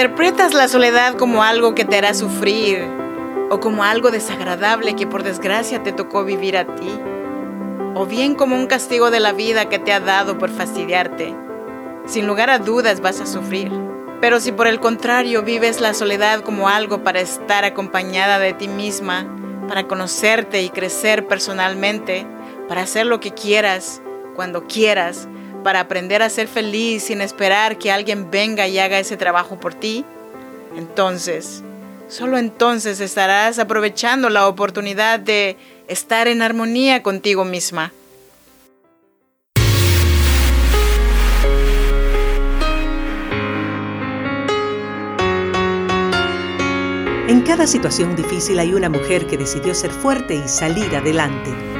Interpretas la soledad como algo que te hará sufrir o como algo desagradable que por desgracia te tocó vivir a ti, o bien como un castigo de la vida que te ha dado por fastidiarte, sin lugar a dudas vas a sufrir. Pero si por el contrario vives la soledad como algo para estar acompañada de ti misma, para conocerte y crecer personalmente, para hacer lo que quieras, cuando quieras, para aprender a ser feliz sin esperar que alguien venga y haga ese trabajo por ti, entonces, solo entonces estarás aprovechando la oportunidad de estar en armonía contigo misma. En cada situación difícil hay una mujer que decidió ser fuerte y salir adelante.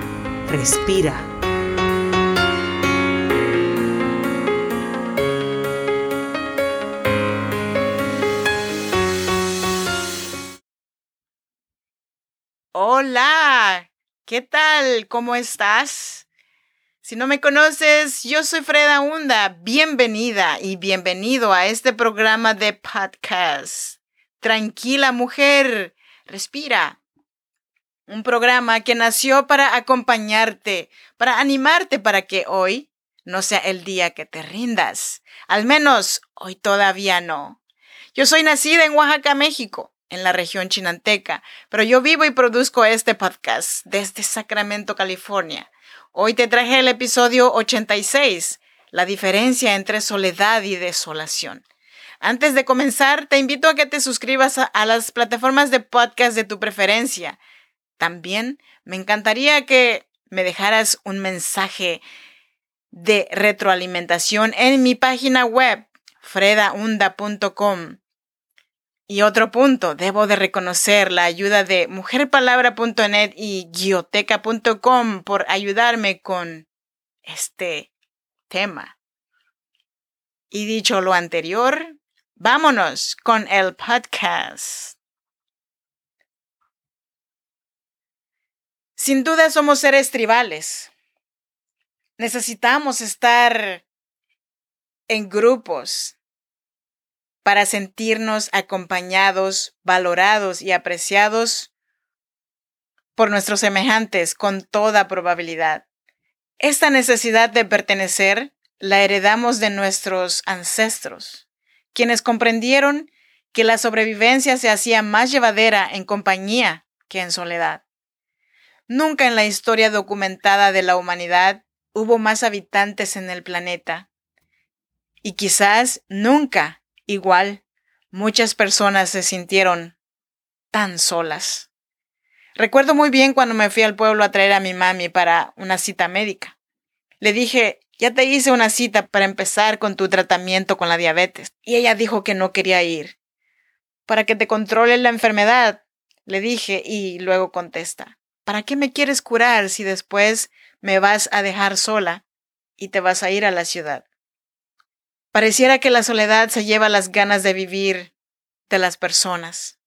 Respira. Hola, ¿qué tal? ¿Cómo estás? Si no me conoces, yo soy Freda Hunda. Bienvenida y bienvenido a este programa de podcast. Tranquila mujer, respira un programa que nació para acompañarte, para animarte para que hoy no sea el día que te rindas. Al menos hoy todavía no. Yo soy nacida en Oaxaca, México, en la región chinanteca, pero yo vivo y produzco este podcast desde Sacramento, California. Hoy te traje el episodio 86, la diferencia entre soledad y desolación. Antes de comenzar, te invito a que te suscribas a, las plataformas de podcast de tu preferencia también me encantaría que me dejaras un mensaje de retroalimentación en mi página web, fredaunda.com. Y otro punto, debo de reconocer la ayuda de mujerpalabra.net y guioteca.com por ayudarme con este tema. Y dicho lo anterior, vámonos con el podcast. Sin duda somos seres tribales. Necesitamos estar en grupos para sentirnos acompañados, valorados y apreciados por nuestros semejantes con toda probabilidad. Esta necesidad de pertenecer la heredamos de nuestros ancestros, quienes comprendieron que la sobrevivencia se hacía más llevadera en compañía que en soledad. Nunca en la historia documentada de la humanidad hubo más habitantes en el planeta. Y quizás nunca, igual, muchas personas se sintieron tan solas. Recuerdo muy bien cuando me fui al pueblo a traer a mi mami para una cita médica. Le dije, ya te hice una cita para empezar con tu tratamiento con la diabetes. Y ella dijo que no quería ir. Para que te controle la enfermedad, le dije, y luego contesta, ¿Para qué me quieres curar si después me vas a dejar sola y te vas a ir a la ciudad? Pareciera que la soledad se lleva las ganas de vivir de las personas.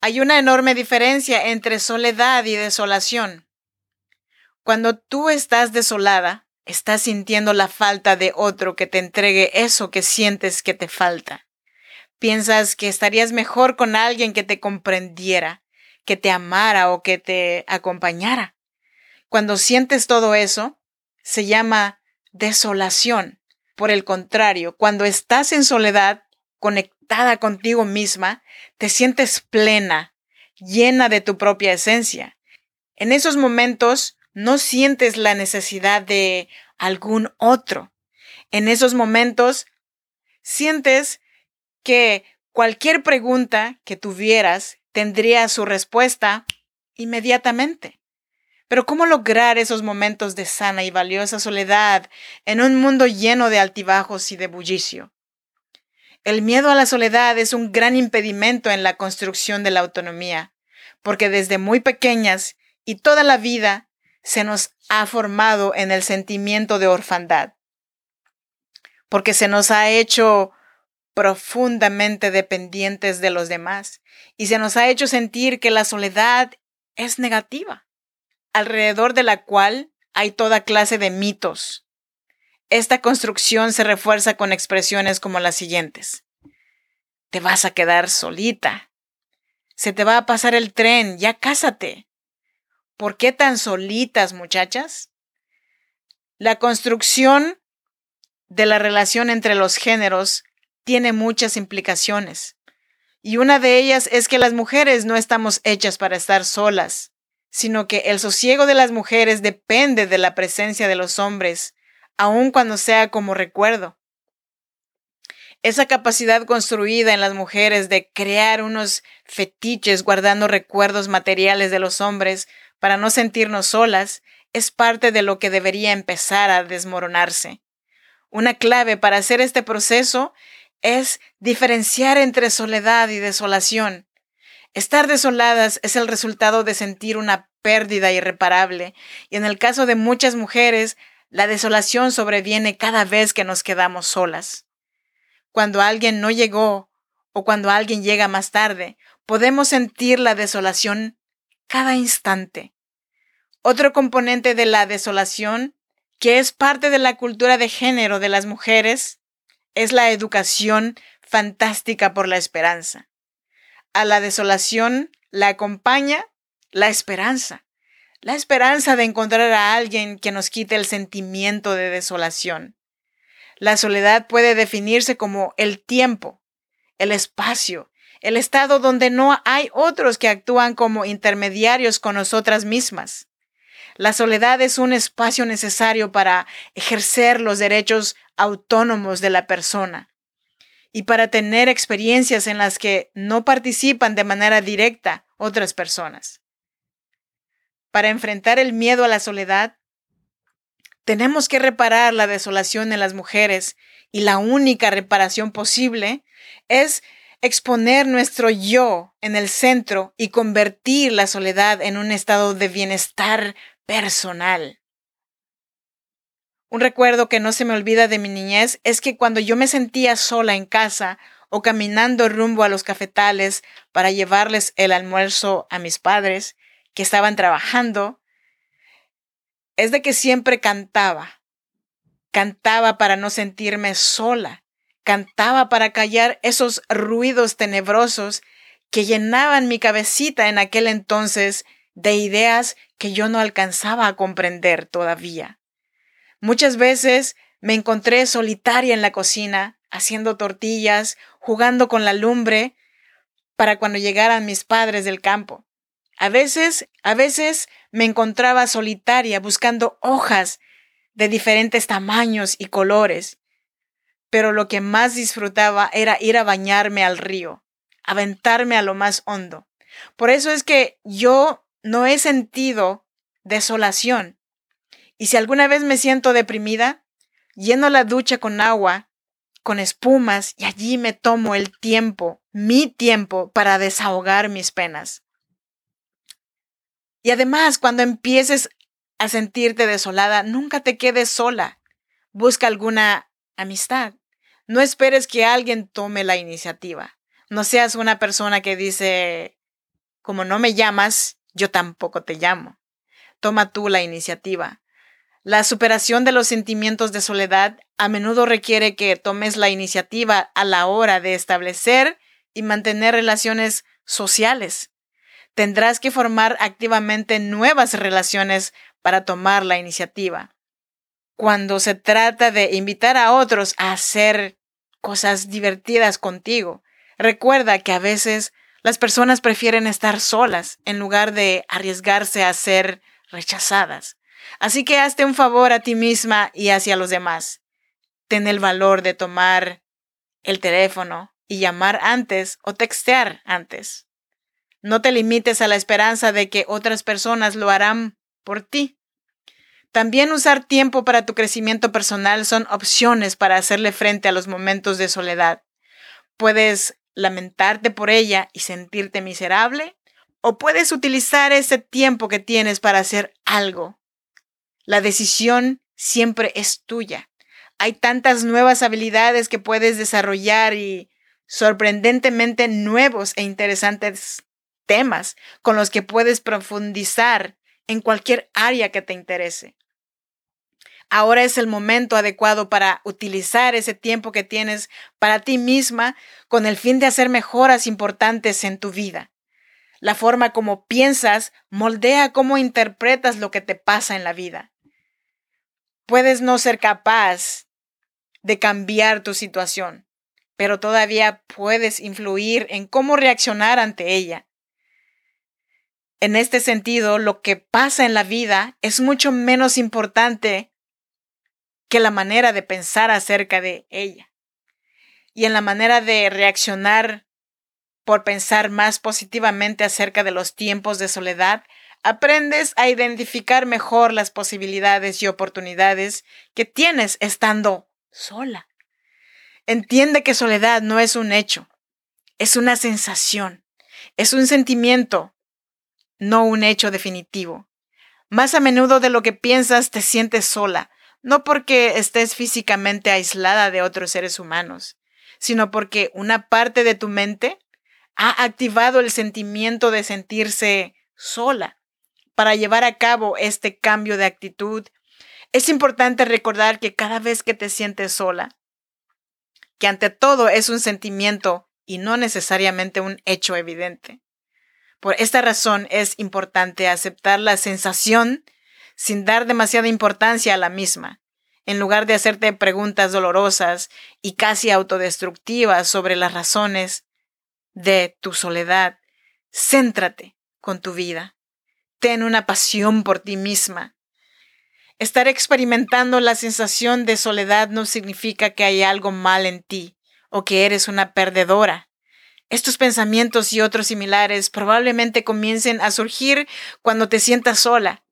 Hay una enorme diferencia entre soledad y desolación. Cuando tú estás desolada, estás sintiendo la falta de otro que te entregue eso que sientes que te falta. Piensas que estarías mejor con alguien que te comprendiera, que te amara o que te acompañara. Cuando sientes todo eso, se llama desolación. Por el contrario, cuando estás en soledad, conectada contigo misma, te sientes plena, llena de tu propia esencia. En esos momentos no sientes la necesidad de algún otro. En esos momentos sientes que cualquier pregunta que tuvieras tendría su respuesta inmediatamente. Pero ¿cómo lograr esos momentos de sana y valiosa soledad en un mundo lleno de altibajos y de bullicio? El miedo a la soledad es un gran impedimento en la construcción de la autonomía, porque desde muy pequeñas y toda la vida se nos ha formado en el sentimiento de orfandad, porque se nos ha hecho profundamente dependientes de los demás y se nos ha hecho sentir que la soledad es negativa, alrededor de la cual hay toda clase de mitos, esta construcción se refuerza con expresiones como las siguientes. Te vas a quedar solita. Se te va a pasar el tren, ya cásate. ¿Por qué tan solitas, muchachas? La construcción de la relación entre los géneros tiene muchas implicaciones. Y una de ellas es que las mujeres no estamos hechas para estar solas, sino que el sosiego de las mujeres depende de la presencia de los hombres aun cuando sea como recuerdo. Esa capacidad construida en las mujeres de crear unos fetiches guardando recuerdos materiales de los hombres para no sentirnos solas es parte de lo que debería empezar a desmoronarse. Una clave para hacer este proceso es diferenciar entre soledad y desolación. Estar desoladas es el resultado de sentir una pérdida irreparable y en el caso de muchas mujeres la desolación sobreviene cada vez que nos quedamos solas. Cuando alguien no llegó o cuando alguien llega más tarde, podemos sentir la desolación cada instante. Otro componente de la desolación, que es parte de la cultura de género de las mujeres, es la educación fantástica por la esperanza. A la desolación la acompaña la esperanza la esperanza de encontrar a alguien que nos quite el sentimiento de desolación. La soledad puede definirse como el tiempo, el espacio, el estado donde no hay otros que actúan como intermediarios con nosotras mismas. La soledad es un espacio necesario para ejercer los derechos autónomos de la persona y para tener experiencias en las que no participan de manera directa otras personas. Para enfrentar el miedo a la soledad, tenemos que reparar la desolación en las mujeres y la única reparación posible es exponer nuestro yo en el centro y convertir la soledad en un estado de bienestar personal. Un recuerdo que no se me olvida de mi niñez es que cuando yo me sentía sola en casa o caminando rumbo a los cafetales para llevarles el almuerzo a mis padres, que estaban trabajando, es de que siempre cantaba. Cantaba para no sentirme sola. Cantaba para callar esos ruidos tenebrosos que llenaban mi cabecita en aquel entonces de ideas que yo no alcanzaba a comprender todavía. Muchas veces me encontré solitaria en la cocina, haciendo tortillas, jugando con la lumbre, para cuando llegaran mis padres del campo. A veces, a veces me encontraba solitaria buscando hojas de diferentes tamaños y colores, pero lo que más disfrutaba era ir a bañarme al río, aventarme a lo más hondo. Por eso es que yo no he sentido desolación. Y si alguna vez me siento deprimida, lleno la ducha con agua, con espumas, y allí me tomo el tiempo, mi tiempo, para desahogar mis penas. Y además, cuando empieces a sentirte desolada, nunca te quedes sola. Busca alguna amistad. No esperes que alguien tome la iniciativa. No seas una persona que dice, como no me llamas, yo tampoco te llamo. Toma tú la iniciativa. La superación de los sentimientos de soledad a menudo requiere que tomes la iniciativa a la hora de establecer y mantener relaciones sociales tendrás que formar activamente nuevas relaciones para tomar la iniciativa. Cuando se trata de invitar a otros a hacer cosas divertidas contigo, recuerda que a veces las personas prefieren estar solas en lugar de arriesgarse a ser rechazadas. Así que hazte un favor a ti misma y hacia los demás. Ten el valor de tomar el teléfono y llamar antes o textear antes. No te limites a la esperanza de que otras personas lo harán por ti. También usar tiempo para tu crecimiento personal son opciones para hacerle frente a los momentos de soledad. Puedes lamentarte por ella y sentirte miserable, o puedes utilizar ese tiempo que tienes para hacer algo. La decisión siempre es tuya. Hay tantas nuevas habilidades que puedes desarrollar y sorprendentemente nuevos e interesantes temas con los que puedes profundizar en cualquier área que te interese. Ahora es el momento adecuado para utilizar ese tiempo que tienes para ti misma con el fin de hacer mejoras importantes en tu vida. La forma como piensas moldea cómo interpretas lo que te pasa en la vida. Puedes no ser capaz de cambiar tu situación, pero todavía puedes influir en cómo reaccionar ante ella. En este sentido, lo que pasa en la vida es mucho menos importante que la manera de pensar acerca de ella. Y en la manera de reaccionar por pensar más positivamente acerca de los tiempos de soledad, aprendes a identificar mejor las posibilidades y oportunidades que tienes estando sola. Entiende que soledad no es un hecho, es una sensación, es un sentimiento, no un hecho definitivo. Más a menudo de lo que piensas te sientes sola, no porque estés físicamente aislada de otros seres humanos, sino porque una parte de tu mente ha activado el sentimiento de sentirse sola. Para llevar a cabo este cambio de actitud, es importante recordar que cada vez que te sientes sola, que ante todo es un sentimiento y no necesariamente un hecho evidente. Por esta razón es importante aceptar la sensación sin dar demasiada importancia a la misma, en lugar de hacerte preguntas dolorosas y casi autodestructivas sobre las razones de tu soledad. Céntrate con tu vida. Ten una pasión por ti misma. Estar experimentando la sensación de soledad no significa que hay algo mal en ti o que eres una perdedora. Estos pensamientos y otros similares probablemente comiencen a surgir cuando te sientas sola.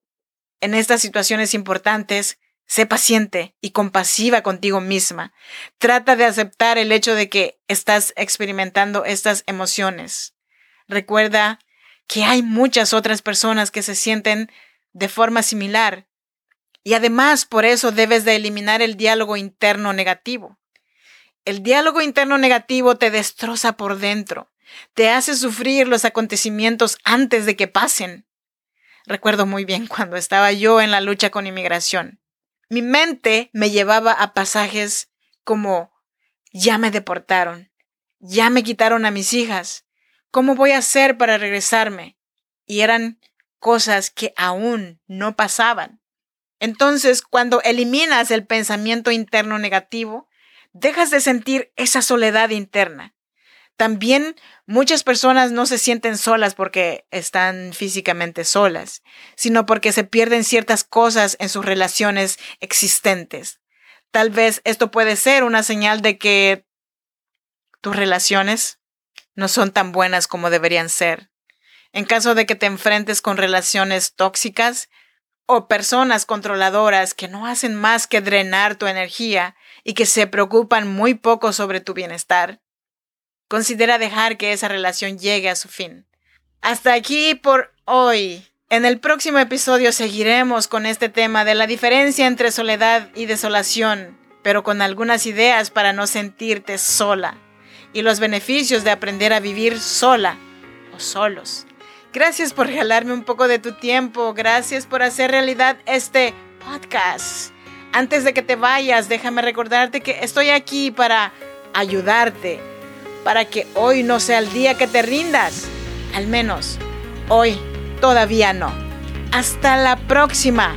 En estas situaciones importantes, sé paciente y compasiva contigo misma. Trata de aceptar el hecho de que estás experimentando estas emociones. Recuerda que hay muchas otras personas que se sienten de forma similar. Y además por eso debes de eliminar el diálogo interno negativo. El diálogo interno negativo te destroza por dentro, te hace sufrir los acontecimientos antes de que pasen. Recuerdo muy bien cuando estaba yo en la lucha con inmigración. Mi mente me llevaba a pasajes como ya me deportaron, ya me quitaron a mis hijas, ¿cómo voy a hacer para regresarme? Y eran cosas que aún no pasaban. Entonces, cuando eliminas el pensamiento interno negativo, dejas de sentir esa soledad interna. También muchas personas no se sienten solas porque están físicamente solas, sino porque se pierden ciertas cosas en sus relaciones existentes. Tal vez esto puede ser una señal de que tus relaciones no son tan buenas como deberían ser. En caso de que te enfrentes con relaciones tóxicas o personas controladoras que no hacen más que drenar tu energía, y que se preocupan muy poco sobre tu bienestar, considera dejar que esa relación llegue a su fin. Hasta aquí por hoy. En el próximo episodio seguiremos con este tema de la diferencia entre soledad y desolación, pero con algunas ideas para no sentirte sola y los beneficios de aprender a vivir sola o solos. Gracias por regalarme un poco de tu tiempo, gracias por hacer realidad este podcast. Antes de que te vayas, déjame recordarte que estoy aquí para ayudarte, para que hoy no sea el día que te rindas. Al menos hoy todavía no. Hasta la próxima.